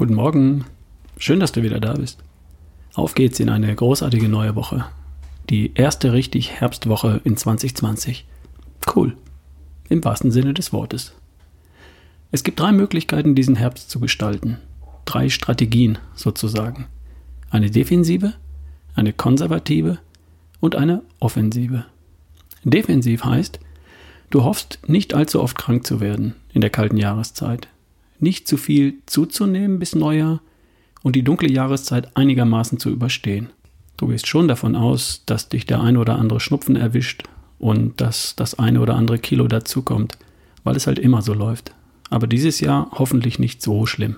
Guten Morgen. Schön, dass du wieder da bist. Auf geht's in eine großartige neue Woche. Die erste richtig Herbstwoche in 2020. Cool. Im wahrsten Sinne des Wortes. Es gibt drei Möglichkeiten, diesen Herbst zu gestalten. Drei Strategien sozusagen. Eine defensive, eine konservative und eine offensive. Defensiv heißt, du hoffst nicht allzu oft krank zu werden in der kalten Jahreszeit nicht zu viel zuzunehmen bis Neujahr und die dunkle Jahreszeit einigermaßen zu überstehen. Du gehst schon davon aus, dass dich der eine oder andere Schnupfen erwischt und dass das eine oder andere Kilo dazukommt, weil es halt immer so läuft. Aber dieses Jahr hoffentlich nicht so schlimm.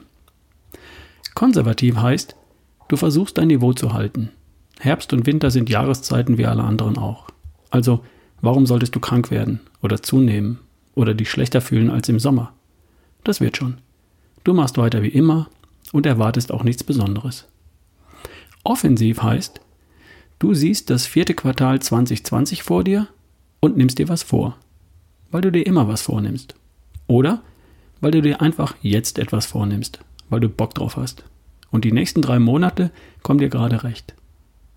Konservativ heißt, du versuchst dein Niveau zu halten. Herbst und Winter sind Jahreszeiten wie alle anderen auch. Also, warum solltest du krank werden oder zunehmen oder dich schlechter fühlen als im Sommer? Das wird schon. Du machst weiter wie immer und erwartest auch nichts Besonderes. Offensiv heißt, du siehst das vierte Quartal 2020 vor dir und nimmst dir was vor, weil du dir immer was vornimmst. Oder weil du dir einfach jetzt etwas vornimmst, weil du Bock drauf hast. Und die nächsten drei Monate kommen dir gerade recht.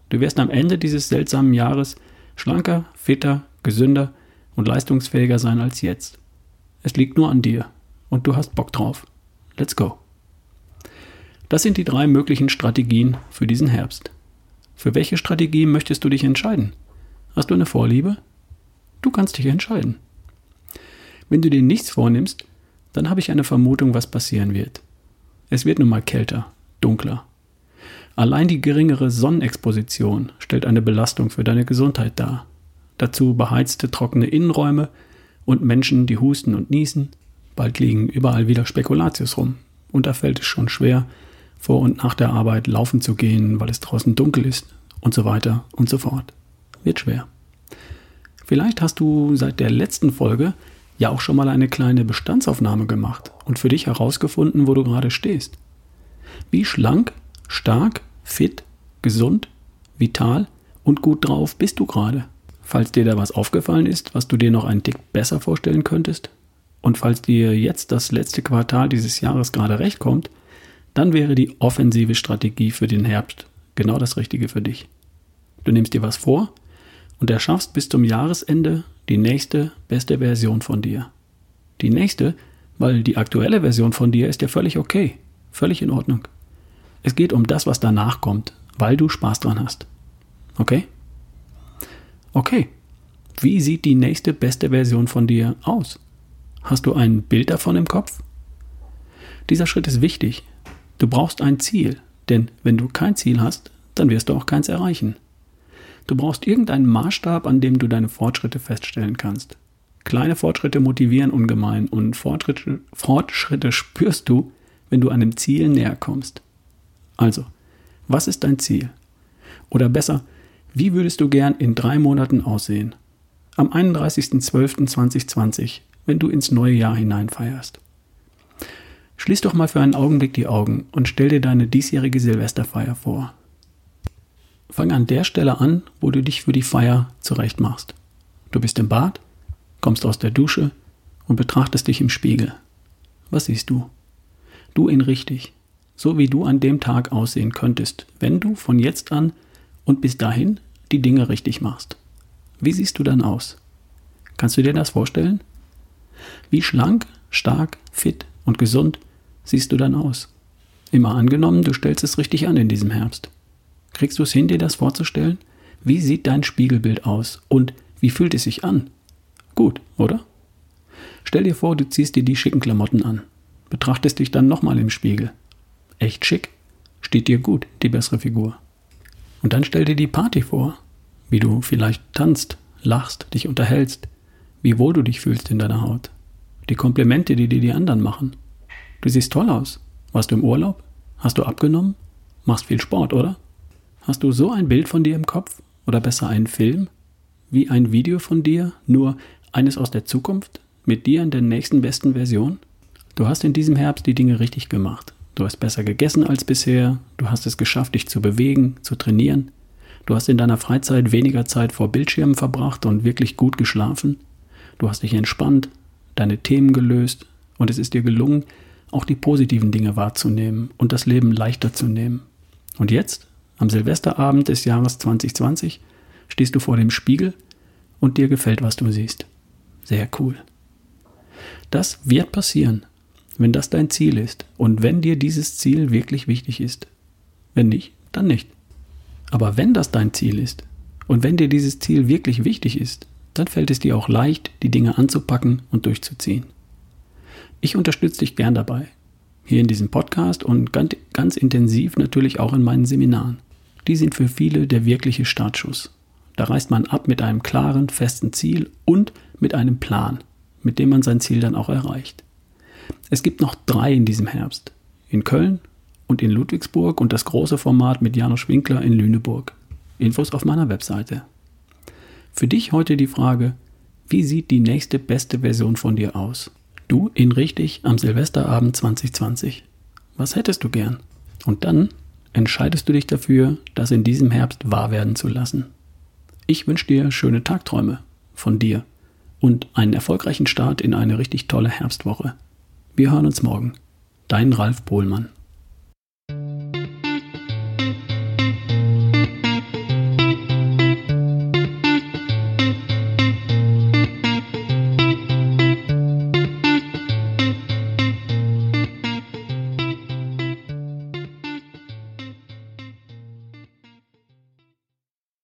Du wirst am Ende dieses seltsamen Jahres schlanker, fitter, gesünder und leistungsfähiger sein als jetzt. Es liegt nur an dir und du hast Bock drauf. Let's go. Das sind die drei möglichen Strategien für diesen Herbst. Für welche Strategie möchtest du dich entscheiden? Hast du eine Vorliebe? Du kannst dich entscheiden. Wenn du dir nichts vornimmst, dann habe ich eine Vermutung, was passieren wird. Es wird nun mal kälter, dunkler. Allein die geringere Sonnenexposition stellt eine Belastung für deine Gesundheit dar. Dazu beheizte trockene Innenräume und Menschen, die husten und niesen, Bald liegen überall wieder Spekulatius rum. Und da fällt es schon schwer, vor und nach der Arbeit laufen zu gehen, weil es draußen dunkel ist und so weiter und so fort. Wird schwer. Vielleicht hast du seit der letzten Folge ja auch schon mal eine kleine Bestandsaufnahme gemacht und für dich herausgefunden, wo du gerade stehst. Wie schlank, stark, fit, gesund, vital und gut drauf bist du gerade? Falls dir da was aufgefallen ist, was du dir noch einen Tick besser vorstellen könntest, und falls dir jetzt das letzte Quartal dieses Jahres gerade recht kommt, dann wäre die offensive Strategie für den Herbst genau das Richtige für dich. Du nimmst dir was vor und erschaffst bis zum Jahresende die nächste beste Version von dir. Die nächste, weil die aktuelle Version von dir ist ja völlig okay, völlig in Ordnung. Es geht um das, was danach kommt, weil du Spaß dran hast. Okay? Okay. Wie sieht die nächste beste Version von dir aus? Hast du ein Bild davon im Kopf? Dieser Schritt ist wichtig. Du brauchst ein Ziel, denn wenn du kein Ziel hast, dann wirst du auch keins erreichen. Du brauchst irgendeinen Maßstab, an dem du deine Fortschritte feststellen kannst. Kleine Fortschritte motivieren ungemein und Fortschritte, Fortschritte spürst du, wenn du einem Ziel näher kommst. Also, was ist dein Ziel? Oder besser, wie würdest du gern in drei Monaten aussehen? Am 31.12.2020 wenn du ins neue Jahr hineinfeierst. Schließ doch mal für einen Augenblick die Augen und stell dir deine diesjährige Silvesterfeier vor. Fang an der Stelle an, wo du dich für die Feier zurechtmachst. Du bist im Bad, kommst aus der Dusche und betrachtest dich im Spiegel. Was siehst du? Du in richtig, so wie du an dem Tag aussehen könntest, wenn du von jetzt an und bis dahin die Dinge richtig machst. Wie siehst du dann aus? Kannst du dir das vorstellen? Wie schlank, stark, fit und gesund siehst du dann aus? Immer angenommen, du stellst es richtig an in diesem Herbst. Kriegst du es hin, dir das vorzustellen? Wie sieht dein Spiegelbild aus und wie fühlt es sich an? Gut, oder? Stell dir vor, du ziehst dir die schicken Klamotten an, betrachtest dich dann nochmal im Spiegel. Echt schick, steht dir gut, die bessere Figur. Und dann stell dir die Party vor, wie du vielleicht tanzt, lachst, dich unterhältst, wie wohl du dich fühlst in deiner Haut. Die Komplimente, die dir die anderen machen. Du siehst toll aus. Warst du im Urlaub? Hast du abgenommen? Machst viel Sport, oder? Hast du so ein Bild von dir im Kopf? Oder besser einen Film? Wie ein Video von dir, nur eines aus der Zukunft? Mit dir in der nächsten besten Version? Du hast in diesem Herbst die Dinge richtig gemacht. Du hast besser gegessen als bisher. Du hast es geschafft, dich zu bewegen, zu trainieren. Du hast in deiner Freizeit weniger Zeit vor Bildschirmen verbracht und wirklich gut geschlafen. Du hast dich entspannt, deine Themen gelöst und es ist dir gelungen, auch die positiven Dinge wahrzunehmen und das Leben leichter zu nehmen. Und jetzt, am Silvesterabend des Jahres 2020, stehst du vor dem Spiegel und dir gefällt, was du siehst. Sehr cool. Das wird passieren, wenn das dein Ziel ist und wenn dir dieses Ziel wirklich wichtig ist. Wenn nicht, dann nicht. Aber wenn das dein Ziel ist und wenn dir dieses Ziel wirklich wichtig ist, dann fällt es dir auch leicht, die Dinge anzupacken und durchzuziehen. Ich unterstütze dich gern dabei. Hier in diesem Podcast und ganz, ganz intensiv natürlich auch in meinen Seminaren. Die sind für viele der wirkliche Startschuss. Da reist man ab mit einem klaren, festen Ziel und mit einem Plan, mit dem man sein Ziel dann auch erreicht. Es gibt noch drei in diesem Herbst. In Köln und in Ludwigsburg und das große Format mit Janusz Winkler in Lüneburg. Infos auf meiner Webseite. Für dich heute die Frage, wie sieht die nächste beste Version von dir aus? Du in richtig am Silvesterabend 2020. Was hättest du gern? Und dann entscheidest du dich dafür, das in diesem Herbst wahr werden zu lassen. Ich wünsche dir schöne Tagträume von dir und einen erfolgreichen Start in eine richtig tolle Herbstwoche. Wir hören uns morgen. Dein Ralf Bohlmann.